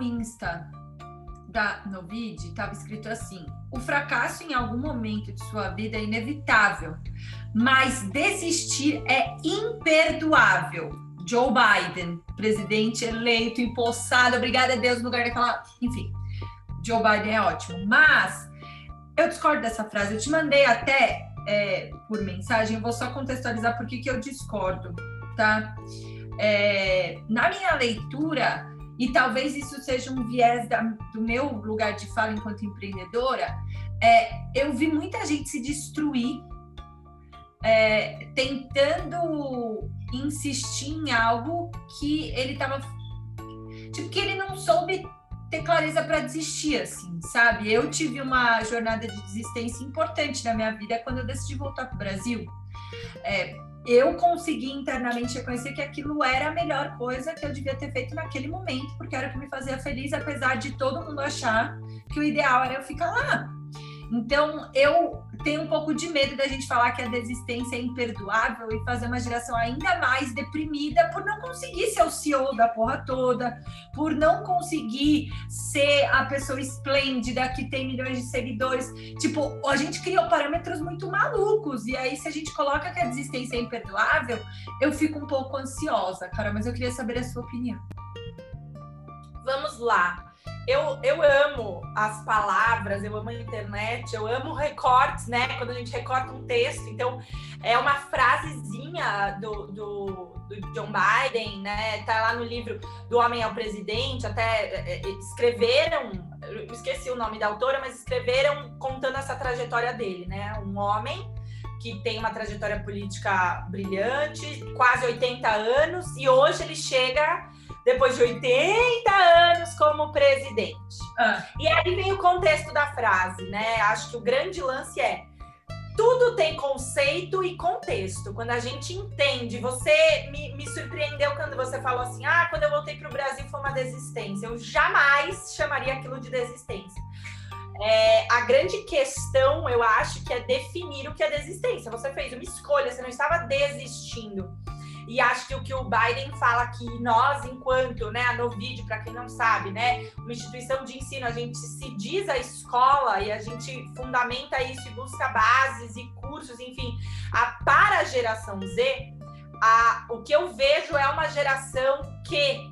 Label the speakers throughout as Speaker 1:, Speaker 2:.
Speaker 1: No Insta da Novid, estava escrito assim: o fracasso em algum momento de sua vida é inevitável, mas desistir é imperdoável. Joe Biden, presidente eleito, empossado, obrigada a Deus no lugar daquela. Enfim, Joe Biden é ótimo. Mas eu discordo dessa frase. Eu te mandei até é, por mensagem, vou só contextualizar por que eu discordo, tá? É, na minha leitura, e talvez isso seja um viés da, do meu lugar de fala enquanto empreendedora, é, eu vi muita gente se destruir é, tentando insistir em algo que ele estava. Tipo, que ele não soube ter clareza para desistir, assim, sabe? Eu tive uma jornada de desistência importante na minha vida quando eu decidi voltar para o Brasil. É, eu consegui internamente reconhecer que aquilo era a melhor coisa que eu devia ter feito naquele momento, porque era o que me fazia feliz, apesar de todo mundo achar que o ideal era eu ficar lá. Então, eu tenho um pouco de medo da gente falar que a desistência é imperdoável e fazer uma geração ainda mais deprimida por não conseguir ser o CEO da porra toda, por não conseguir ser a pessoa esplêndida que tem milhões de seguidores. Tipo, a gente criou parâmetros muito malucos. E aí, se a gente coloca que a desistência é imperdoável, eu fico um pouco ansiosa, cara. Mas eu queria saber a sua opinião.
Speaker 2: Vamos lá eu, eu amo as palavras, eu amo a internet, eu amo recortes, né? Quando a gente recorta um texto. Então, é uma frasezinha do, do, do John Biden, né? Tá lá no livro do Homem ao Presidente, até é, é, escreveram, esqueci o nome da autora, mas escreveram contando essa trajetória dele, né? Um homem que tem uma trajetória política brilhante, quase 80 anos, e hoje ele chega depois de 80 anos como presidente. Ah. E aí vem o contexto da frase, né? Acho que o grande lance é tudo tem conceito e contexto. Quando a gente entende, você me, me surpreendeu quando você falou assim: ah, quando eu voltei para o Brasil foi uma desistência. Eu jamais chamaria aquilo de desistência. É, a grande questão, eu acho, que é definir o que é desistência. Você fez uma escolha, você não estava desistindo. E acho que o que o Biden fala aqui, nós, enquanto, né, a Novid, para quem não sabe, né, uma instituição de ensino, a gente se diz a escola e a gente fundamenta isso e busca bases e cursos, enfim, a, para a geração Z, a, o que eu vejo é uma geração que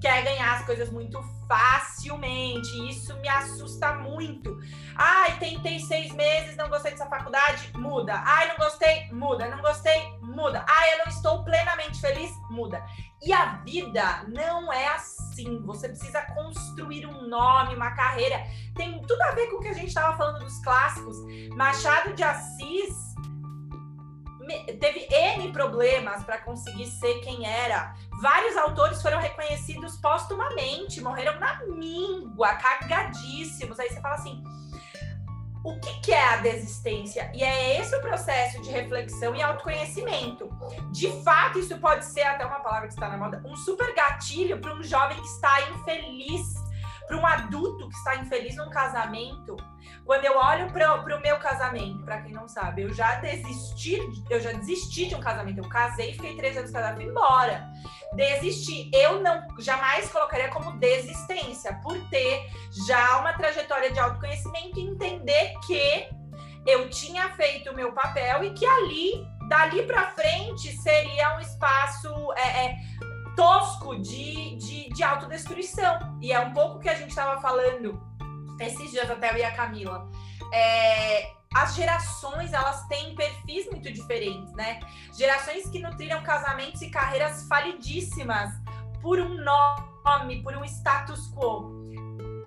Speaker 2: quer ganhar as coisas muito facilmente. Isso me assusta muito. Ai, tentei seis meses, não gostei dessa faculdade, muda. Ai, não gostei, muda. Não gostei, muda. Ai, eu não estou plenamente feliz, muda. E a vida não é assim. Você precisa construir um nome, uma carreira. Tem tudo a ver com o que a gente estava falando dos clássicos. Machado de Assis teve N problemas para conseguir ser quem era. Vários autores foram reconhecidos postumamente, morreram na míngua, cagadíssimos. Aí você fala assim: o que, que, é a desistência? E é esse o processo de reflexão e autoconhecimento. De fato, isso pode ser até uma palavra que está na moda, um super gatilho para um jovem que está infeliz para um adulto que está infeliz num casamento, quando eu olho para o meu casamento, para quem não sabe, eu já desisti, eu já desisti de um casamento. Eu casei, fiquei três anos casada, fui embora. Desisti. Eu não jamais colocaria como desistência, por ter já uma trajetória de autoconhecimento e entender que eu tinha feito o meu papel e que ali, dali para frente, seria um espaço. É, é, tosco de, de, de autodestruição. E é um pouco que a gente estava falando esses dias até eu e a Camila. É, as gerações elas têm perfis muito diferentes, né? Gerações que nutriram casamentos e carreiras falidíssimas por um nome, por um status quo.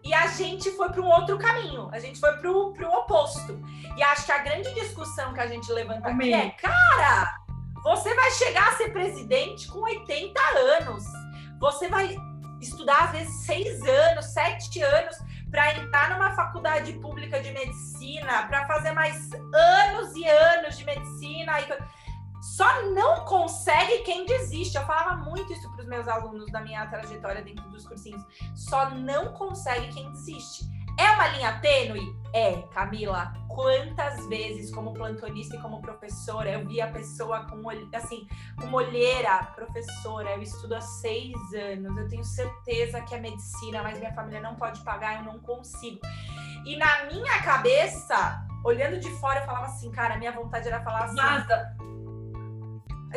Speaker 2: E a gente foi para um outro caminho, a gente foi para o oposto. E acho que a grande discussão que a gente levanta aqui é, cara, você vai chegar a ser presidente com 80 anos. Você vai estudar, às vezes, seis anos, sete anos, para entrar numa faculdade pública de medicina, para fazer mais anos e anos de medicina. Só não consegue quem desiste. Eu falava muito isso para os meus alunos da minha trajetória dentro dos cursinhos. Só não consegue quem desiste É uma linha tênue? É, Camila. Quantas vezes, como plantonista e como professora, eu vi a pessoa com, assim, com olheira, professora, eu estudo há seis anos, eu tenho certeza que é medicina, mas minha família não pode pagar, eu não consigo. E na minha cabeça, olhando de fora, eu falava assim, cara, minha vontade era falar assim. Nada.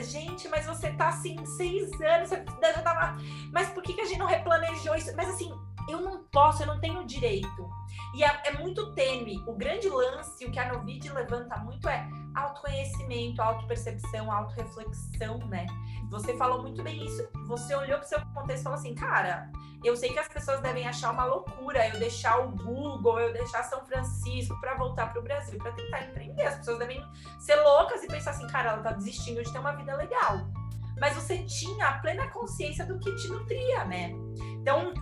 Speaker 2: Gente, mas você tá assim, seis anos, você já tava. Mas por que, que a gente não replanejou isso? Mas assim, eu não posso, eu não tenho direito. E é, é muito tênue. O grande lance, o que a Novid levanta muito é autoconhecimento, autopercepção, autorreflexão, né? Você falou muito bem isso. Você olhou para o seu contexto e falou assim, cara, eu sei que as pessoas devem achar uma loucura eu deixar o Google, eu deixar São Francisco para voltar para o Brasil, para tentar empreender. As pessoas devem ser loucas e pensar assim, cara, ela tá desistindo de ter uma vida legal. Mas você tinha a plena consciência do que te nutria, né? Então,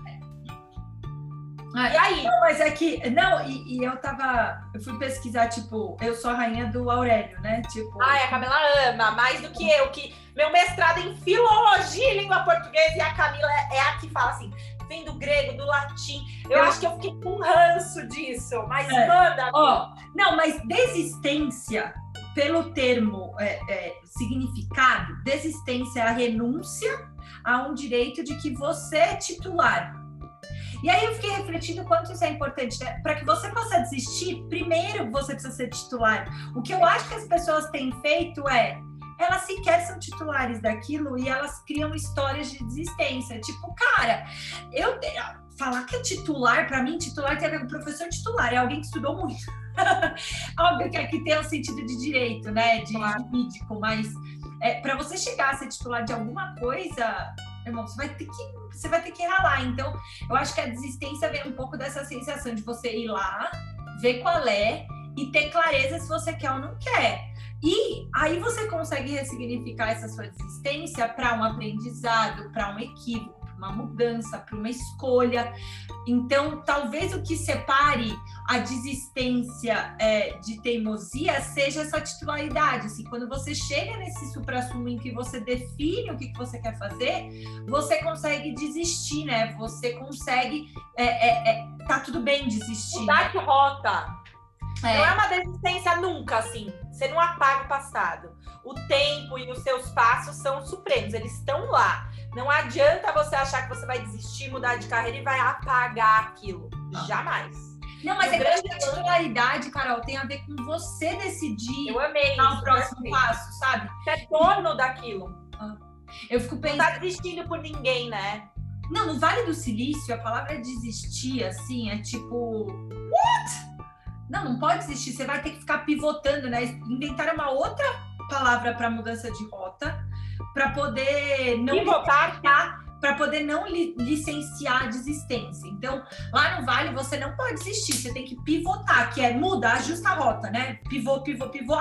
Speaker 1: e aí? Não, mas é que. Não, e, e, eu tava. Eu fui pesquisar, tipo, eu sou a rainha do Aurélio, né? Tipo.
Speaker 2: Ai, a Camila ama, mais do que eu, que meu mestrado em filologia e língua portuguesa, e a Camila é, é a que fala assim. Vem do grego, do latim. Eu, eu acho que eu fiquei com ranço disso, mas é. manda.
Speaker 1: Ó, não, mas desistência, pelo termo é, é, significado, desistência é a renúncia a um direito de que você é titular e aí eu fiquei refletindo quanto isso é importante. Né? Para que você possa desistir, primeiro você precisa ser titular. O que eu acho que as pessoas têm feito é elas sequer são titulares daquilo e elas criam histórias de desistência. Tipo, cara, eu falar que é titular, para mim, titular tem a ver com professor titular, é alguém que estudou muito. Óbvio que aqui tem o um sentido de direito, né? De jurídico, mas é, para você chegar a ser titular de alguma coisa, irmão, você vai ter que você vai ter que ralar. Então, eu acho que a desistência vem um pouco dessa sensação de você ir lá, ver qual é e ter clareza se você quer ou não quer. E aí você consegue ressignificar essa sua desistência para um aprendizado, para um equívoco, uma mudança, para uma escolha. Então, talvez o que separe a desistência é, de teimosia seja essa titularidade. Assim, quando você chega nesse supra-sumo em que você define o que, que você quer fazer, você consegue desistir, né? Você consegue. É, é, é tá tudo bem desistir.
Speaker 2: Mudar né? de rota. É. Não é uma desistência nunca, assim. Você não apaga o passado. O tempo e os seus passos são supremos, eles estão lá. Não adianta você achar que você vai desistir, mudar de carreira e vai apagar aquilo. Ah. Jamais.
Speaker 1: Não, mas é grande... que a titularidade, Carol, tem a ver com você decidir
Speaker 2: Eu amei
Speaker 1: dar o próximo passo, sabe?
Speaker 2: Você é dono daquilo.
Speaker 1: Ah. Eu fico pensando.
Speaker 2: Não tá desistindo por ninguém, né?
Speaker 1: Não, no Vale do Silício, a palavra desistir, assim, é tipo. What? Não, não pode desistir. Você vai ter que ficar pivotando, né? Inventar uma outra palavra para mudança de rota para poder não para poder não li, licenciar a desistência. Então, lá no Vale você não pode desistir, você tem que pivotar, que é mudar, ajusta a rota, né? Pivô, pivô, pivô.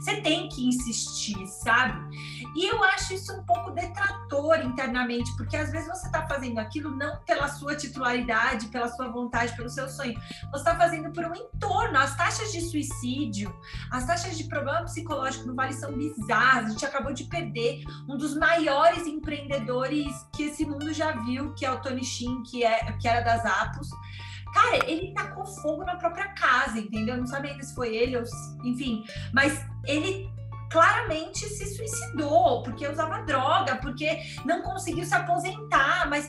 Speaker 1: Você tem que insistir, sabe? E eu acho isso um pouco detrator internamente, porque às vezes você está fazendo aquilo não pela sua titularidade, pela sua vontade, pelo seu sonho. Você está fazendo por um entorno. As taxas de suicídio, as taxas de problema psicológico no Vale são bizarras. A gente acabou de perder um dos maiores empreendedores que esse mundo já viu, que é o Tony Shin, que, é, que era das Apos. Cara, ele tacou fogo na própria casa, entendeu? Não sabe ainda se foi ele ou. Enfim, mas ele claramente se suicidou porque usava droga, porque não conseguiu se aposentar, mas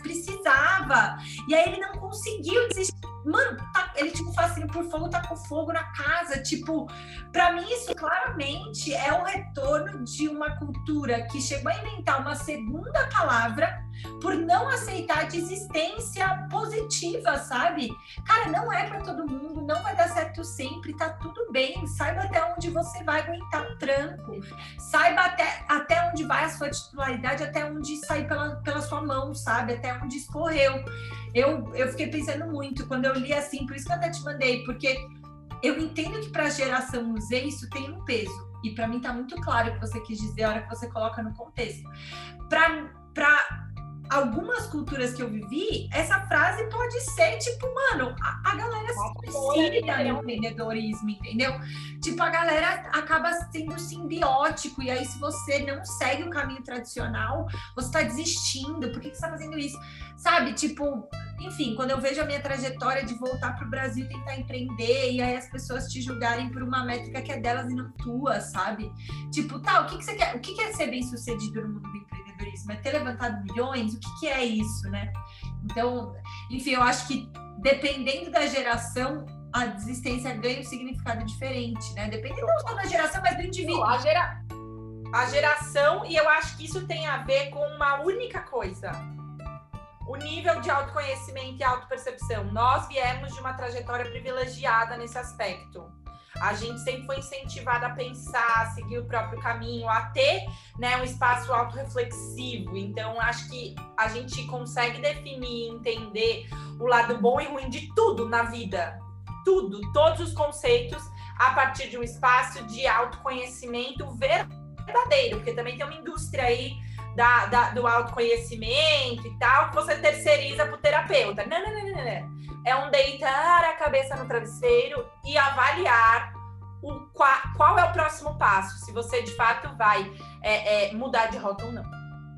Speaker 1: E aí ele não conseguiu desistir. Mano, tá, ele tipo fascínio por fogo, tá com fogo na casa. Tipo, para mim isso claramente é o retorno de uma cultura que chegou a inventar uma segunda palavra por não aceitar a desistência positiva, sabe? Cara, não é para todo mundo, não vai dar certo sempre, tá tudo bem. Saiba até onde você vai aguentar o tranco. Saiba até onde vai a sua titularidade, até onde sair pela, pela sua mão, sabe? Até onde escorreu. Eu, eu fiquei pensando muito quando eu li assim, por isso que eu até te mandei, porque eu entendo que para a geração Z isso tem um peso. E para mim tá muito claro o que você quis dizer a hora que você coloca no contexto. Para algumas culturas que eu vivi, essa frase pode ser tipo, mano, a, a galera se suicida no empreendedorismo, entendeu? Tipo, a galera acaba sendo simbiótico, e aí se você não segue o caminho tradicional, você tá desistindo, por que, que você tá fazendo isso? Sabe, tipo, enfim, quando eu vejo a minha trajetória de voltar para o Brasil tentar empreender, e aí as pessoas te julgarem por uma métrica que é delas e não tua, sabe? Tipo, tá, o que, que você quer? O que, que é ser bem sucedido no mundo do empreendedorismo? É ter levantado milhões? O que, que é isso, né? Então, enfim, eu acho que dependendo da geração, a desistência ganha um significado diferente, né? Dependendo não só da geração, mas do indivíduo.
Speaker 2: A, gera... a geração, e eu acho que isso tem a ver com uma única coisa o nível de autoconhecimento e autopercepção. Nós viemos de uma trajetória privilegiada nesse aspecto. A gente sempre foi incentivada a pensar, a seguir o próprio caminho, a ter né, um espaço autorreflexivo. Então, acho que a gente consegue definir, entender o lado bom e ruim de tudo na vida. Tudo, todos os conceitos, a partir de um espaço de autoconhecimento verdadeiro, porque também tem uma indústria aí da, da, do autoconhecimento e tal, que você terceiriza para o terapeuta. Não, não, não, não, não. É um deitar a cabeça no travesseiro e avaliar o, qual, qual é o próximo passo, se você de fato vai é, é, mudar de rota ou não.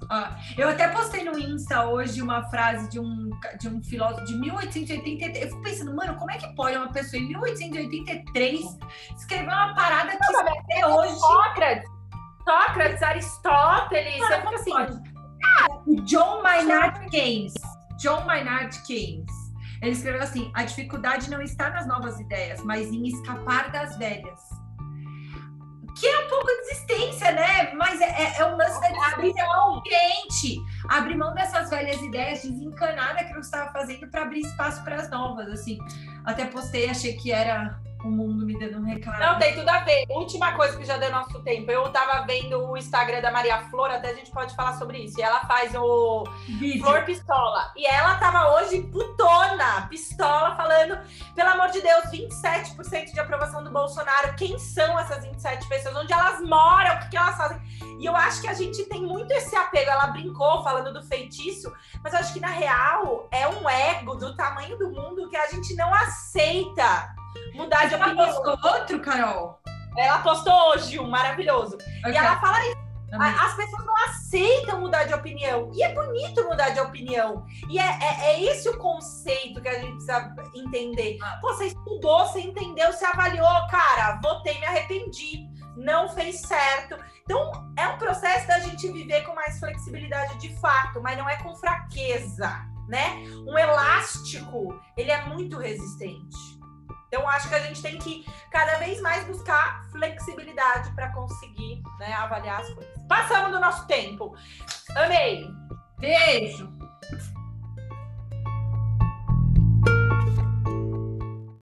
Speaker 1: Ah, eu até postei no Insta hoje uma frase de um, de um filósofo de 1883. Eu fico pensando, mano, como é que pode uma pessoa em 1883 escrever uma parada que não, até hoje.
Speaker 2: Sócrates Sócrates, Aristóteles, você fica assim.
Speaker 1: Ah, John Maynard Keynes. John Maynard Keynes. Ele escreveu assim: a dificuldade não está nas novas ideias, mas em escapar das velhas. Que é um pouco de existência, né? Mas é, é, é um lance da desistência consciente. Abrir mão dessas velhas ideias, desencanar daquilo que você estava fazendo para abrir espaço para as novas. Assim, até postei, achei que era o mundo me dando um recado.
Speaker 2: Não, tem tudo a ver. Última coisa que já deu nosso tempo. Eu tava vendo o Instagram da Maria Flor, até a gente pode falar sobre isso. E ela faz o Vídeo. Flor Pistola. E ela tava hoje putona, pistola, falando, pelo amor de Deus, 27% de aprovação do Bolsonaro. Quem são essas 27 pessoas? Onde elas moram? O que, que elas fazem? E eu acho que a gente tem muito esse apego. Ela brincou falando do feitiço, mas eu acho que na real é um ego do tamanho do mundo que a gente não aceita
Speaker 1: Ela postou outro, Carol?
Speaker 2: Ela postou hoje um maravilhoso. Okay. E ela fala isso. As pessoas não aceitam mudar de opinião. E é bonito mudar de opinião. E é, é, é esse o conceito que a gente precisa entender. Ah. Pô, você estudou, você entendeu, você avaliou, cara, votei, me arrependi, não fez certo. Então, é um processo da gente viver com mais flexibilidade de fato, mas não é com fraqueza, né? Um elástico, ele é muito resistente. Então, acho que a gente tem que cada vez mais buscar flexibilidade para conseguir né, avaliar as coisas. Passamos do nosso tempo. Amei!
Speaker 1: Beijo!